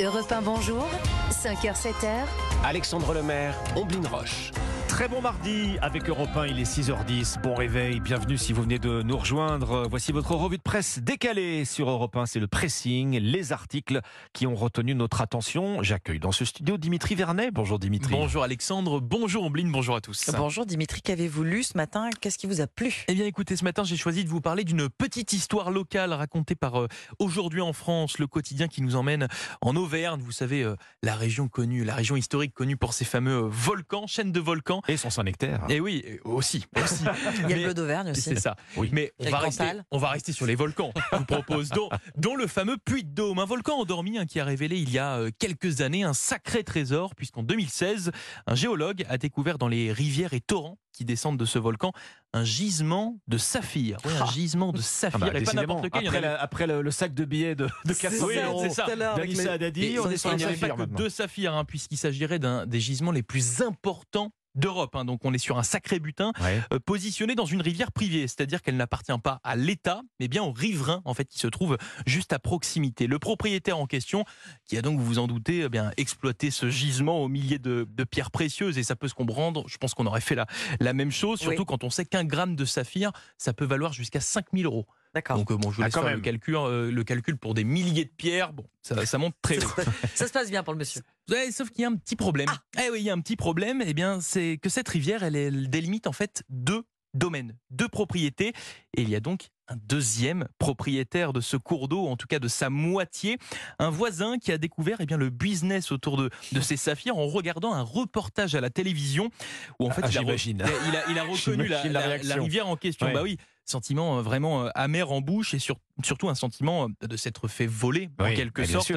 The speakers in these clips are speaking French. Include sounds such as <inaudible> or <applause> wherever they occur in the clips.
Europe 1, bonjour. 5h, 7h. Alexandre Lemaire, Omblin Roche. Très bon mardi avec Europe 1, il est 6h10. Bon réveil, bienvenue si vous venez de nous rejoindre. Voici votre revue de presse décalée sur Europe 1. C'est le pressing, les articles qui ont retenu notre attention. J'accueille dans ce studio Dimitri Vernet. Bonjour Dimitri. Bonjour Alexandre, bonjour Ombline, bonjour à tous. Bonjour Dimitri, qu'avez-vous lu ce matin? Qu'est-ce qui vous a plu? Eh bien écoutez, ce matin j'ai choisi de vous parler d'une petite histoire locale racontée par euh, Aujourd'hui en France, le quotidien qui nous emmène en Auvergne. Vous savez, euh, la région connue, la région historique connue pour ses fameux euh, volcans, chaînes de volcans. Et son Saint-Nectaire. Et oui, aussi, <laughs> aussi. Il y a Mais- le bleu d'Auvergne aussi. C'est ça. Oui. Mais on va, rester, Cantal. on va rester sur les volcans. Je vous propose, dont, dont le fameux Puy de Dôme, un volcan endormi hein, qui a révélé il y a euh, quelques années un sacré trésor, puisqu'en 2016, un géologue a découvert dans les rivières et torrents qui descendent de ce volcan un gisement de saphir. Oui, un gisement de Ah saphir. bah, et pas décidément, n'importe lequel. après, avait- la- après le, le sac de billets de, de 400 Oui, 000 euros d'Anissa les- Dadi, Et on est sur un pas maintenant. deux saphirs, hein, puisqu'il s'agirait d'un des gisements les plus importants d'Europe. hein. Donc on est sur un sacré butin Ouais. euh, positionnée dans une rivière privée, c'est-à-dire qu'elle n'appartient pas à l'État, mais bien aux riverains en fait qui se trouvent juste à proximité. Le propriétaire en question, qui a donc, vous vous en doutez, eh bien exploité ce gisement au millier de, de pierres précieuses et ça peut se comprendre. Je pense qu'on aurait fait la, la même chose, surtout Oui. quand on sait qu'un gramme de saphir, ça peut valoir jusqu'à 5000 euros. D'accord. Donc euh, bon, je vous Ah, laisse faire le même. calcul, euh, le calcul pour des milliers de pierres. Bon, ça, ça monte très haut. ça se passe bien pour le monsieur. Ouais, sauf qu'il y a un petit problème. Eh oui, il y a un petit problème. Eh bien, c'est que cette rivière, elle, elle délimite en fait deux domaines, deux propriétés. Et il y a donc un deuxième propriétaire de ce cours d'eau, en tout cas de sa moitié, un voisin qui a découvert eh bien, le business autour de, de ces saphirs en regardant un reportage à la télévision où en fait Ah, il, a, re- j'imagine. il a- il a <laughs> reconnu la, J'imagine la la- réaction. la rivière en question. Ouais. Bah oui, sentiment euh, vraiment euh, amer en bouche et sur- surtout un sentiment euh, de s'être fait voler en quelque bien sorte.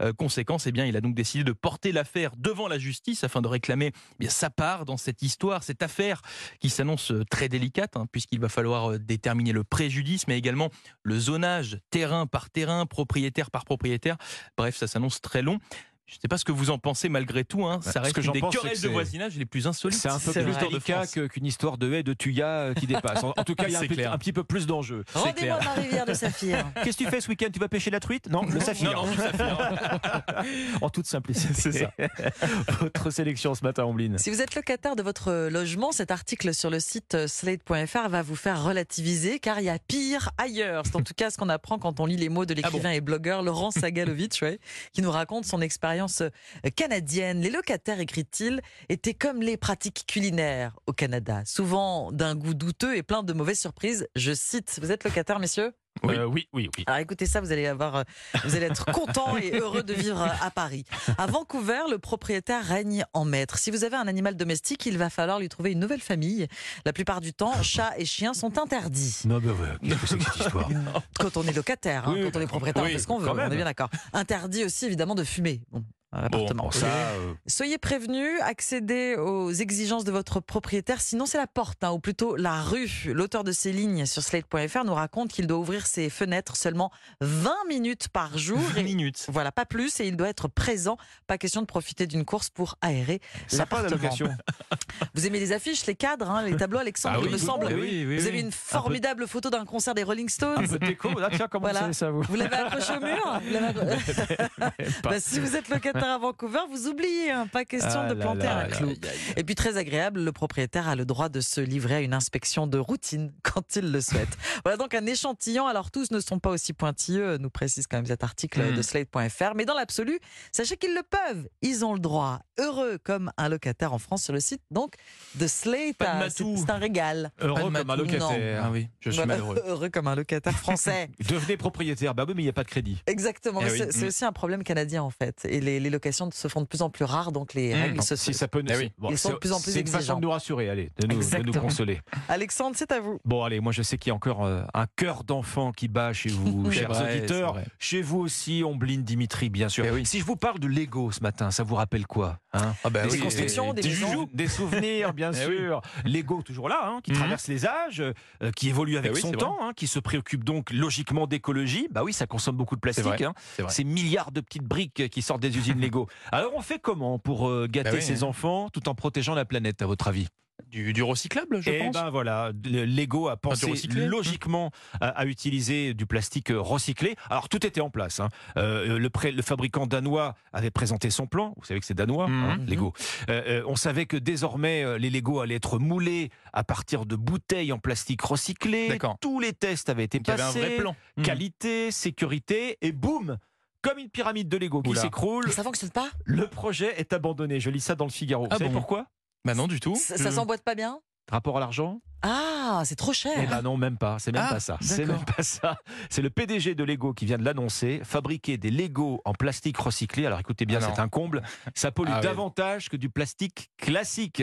Euh, conséquence, eh bien, il a donc décidé de porter l'affaire devant la justice afin de réclamer eh bien, sa part dans cette histoire, cette affaire qui s'annonce très délicate, hein, puisqu'il va falloir déterminer le préjudice, mais également le zonage, terrain par terrain, propriétaire par propriétaire. Bref, ça s'annonce très long. Je ne sais pas ce que vous en pensez malgré tout. Hein. Bah, Ça ce reste que une des pense, querelles que de voisinage les plus insolites. C'est un peu plus délicat qu'une histoire de haie de Tuya euh, qui dépasse. En, en tout cas, il y a un, petit peu plus d'enjeux. Rendez-moi ma rivière de saphir. <laughs> Qu'est-ce que tu fais ce week-end? Tu vas pêcher la truite? Non, le saphir. Non, non, le saphir. En toute simplicité. C'est ça. <laughs> Votre sélection ce matin, Ombline. Si vous êtes locataire de votre logement, cet article sur le site euh, slate.fr va vous faire relativiser car il y a pire ailleurs. C'est en tout cas ce qu'on apprend quand on lit les mots de l'écrivain et blogueur Laurent Sagalovitch, <laughs> ouais, qui nous raconte son expérience euh, canadienne. Les locataires, écrit-il, étaient comme les pratiques culinaires au Canada, souvent d'un goût douteux et plein de mauvaises surprises. Je cite, vous êtes locataire, messieurs? Oui, oui, oui. oui. alors écoutez ça, vous allez avoir, euh, vous allez être content et heureux de vivre à Paris. À Vancouver, le propriétaire règne en maître. Si vous avez un animal domestique, il va falloir lui trouver une nouvelle famille. La plupart du temps, chats et chiens sont interdits. Non, mais ouais, qu'est-ce que c'est que cette histoire <laughs> Quand on est locataire, hein, Oui, quand on est propriétaire, on fait ce qu'on veut, on est bien d'accord. Interdit aussi évidemment de fumer. Bon, à l'appartement. Bon, ça, euh, Soyez prévenus, accédez aux exigences de votre propriétaire, sinon c'est la porte, hein, ou plutôt la rue. L'auteur de ces lignes sur slate.fr nous raconte qu'il doit ouvrir ses fenêtres seulement 20 minutes par jour. 20 et- minutes. Voilà, pas plus, et il doit être présent. Pas question de profiter d'une course pour aérer sympa la l'appartement. location. <laughs> Vous aimez les affiches, les cadres, hein, les tableaux, Alexandre, Ah il me semble. oui, oui, oui, Vous oui. avez une formidable photo d'un concert des Rolling Stones. Un peu de déco. Là, tiens, comment Voilà. vous savez ça, vous Vous l'avez accroché au mur? <laughs> Bah, Si vous êtes locataire à Vancouver, vous oubliez, hein, pas question Ah de planter là un là clou. Et puis très agréable, le propriétaire a le droit de se livrer à une inspection de routine <laughs> quand il le souhaite. voilà donc un échantillon. Alors tous ne sont pas aussi pointilleux, nous précise quand même cet article Hmm. de slate.fr. Mais dans l'absolu, sachez qu'ils le peuvent. Ils ont le droit. Heureux comme un locataire en France sur le site donc de Slate. Ah. C'est un régal. Heureux comme un locataire. Ah oui, je suis Voilà, malheureux. <laughs> heureux comme un locataire français. <laughs> Devenez propriétaire. Bah oui, mais il n'y a pas de crédit. Exactement. Eh mais oui. c'est c'est Mm. aussi un problème canadien en fait. Et les, les locations se font de plus en plus rares, donc les Mm. règles se Si ça peut nous, Eh oui. bon, Ils sont de c'est- plus en plus C'est une façon de nous rassurer, allez, de nous, de nous consoler. <laughs> Alexandre, c'est à vous. Bon, allez, moi je sais qu'il y a encore euh, un cœur d'enfant qui bat chez vous, <laughs> chers vrai, auditeurs. Chez vous aussi, Ombline Dimitri, bien sûr. Eh oui. Si je vous parle de Lego ce matin, ça vous rappelle quoi? Hein Ah bah Des oui, constructions, des des maisons. des souvenirs, bien <laughs> Eh oui. sûr. Lego toujours là, hein, qui Mhm. traverse les âges, euh, qui évolue avec Eh oui, son temps, hein, qui se préoccupe donc logiquement d'écologie. Bah oui, ça consomme beaucoup de plastique. Ces milliards de petites briques qui sortent des usines Lego. <laughs> Alors on fait comment pour euh, gâter oui, ses enfants tout en protégeant la planète, à votre avis? Du, du recyclable, je Et pense. ben voilà, le- Lego a pensé logiquement à, à utiliser du plastique euh, recyclé. Alors tout était en place. hein. Euh, le, pré- le fabricant danois avait présenté son plan. Vous savez que c'est danois, Mhm. hein, Lego. Euh, euh, on savait que désormais euh, les Lego allaient être moulés à partir de bouteilles en plastique recyclé. D'accord. Tous les tests avaient été Donc, il y avait un passés. vrai plan. Mhm. Qualité, sécurité et boum. Comme une pyramide de Lego qui s'écroule, ça fonctionne pas le projet est abandonné. Je lis ça dans le Figaro. Ah Vous savez bon pourquoi? Bah non, du tout. Ça, ça Je- s'emboîte pas bien? Rapport à l'argent? Ah, c'est trop cher. Eh ben non, même pas. C'est même Ah, pas ça. C'est même pas ça. C'est le PDG de Lego qui vient de l'annoncer. Fabriquer des Lego en plastique recyclé. Alors écoutez bien, Ah c'est un comble. Ça pollue Ah ouais. davantage que du plastique classique.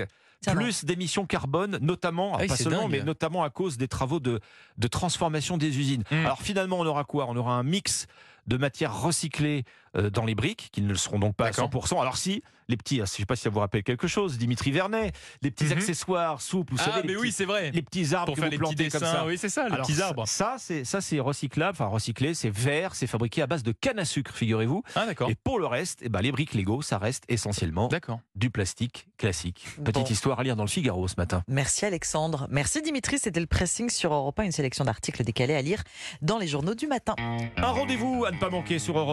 Plus d'émissions carbone, notamment, oui, pas seulement, dingue. mais notamment à cause des travaux de, de transformation des usines. Mm. Alors finalement, on aura quoi? On aura un mix de matières recyclées euh, dans les briques, qui ne le seront donc pas à D'accord. 100%. Alors si, les petits, je ne sais pas si ça vous rappelle quelque chose, Dimitri Vernet, les petits Mhm. accessoires souples, vous Ah, savez, mais les, oui, petits, c'est vrai. les petits arbres Pour que faire vous les petits plantez comme ça. Oui, c'est ça, les Alors, petits arbres. Ça, c'est ça, c'est recyclable, enfin recyclé, c'est vert, c'est fabriqué à base de canne à sucre, figurez-vous. Ah, d'accord. Et pour le reste, eh ben, les briques Lego, ça reste essentiellement D'accord. du plastique classique. Petite Bon. histoire à lire dans le Figaro ce matin. Merci Alexandre. Merci Dimitri, c'était le pressing sur Europe 1, une sélection d'articles décalés à lire dans les journaux du matin. Un rendez-vous à ne pas manquer sur Europe.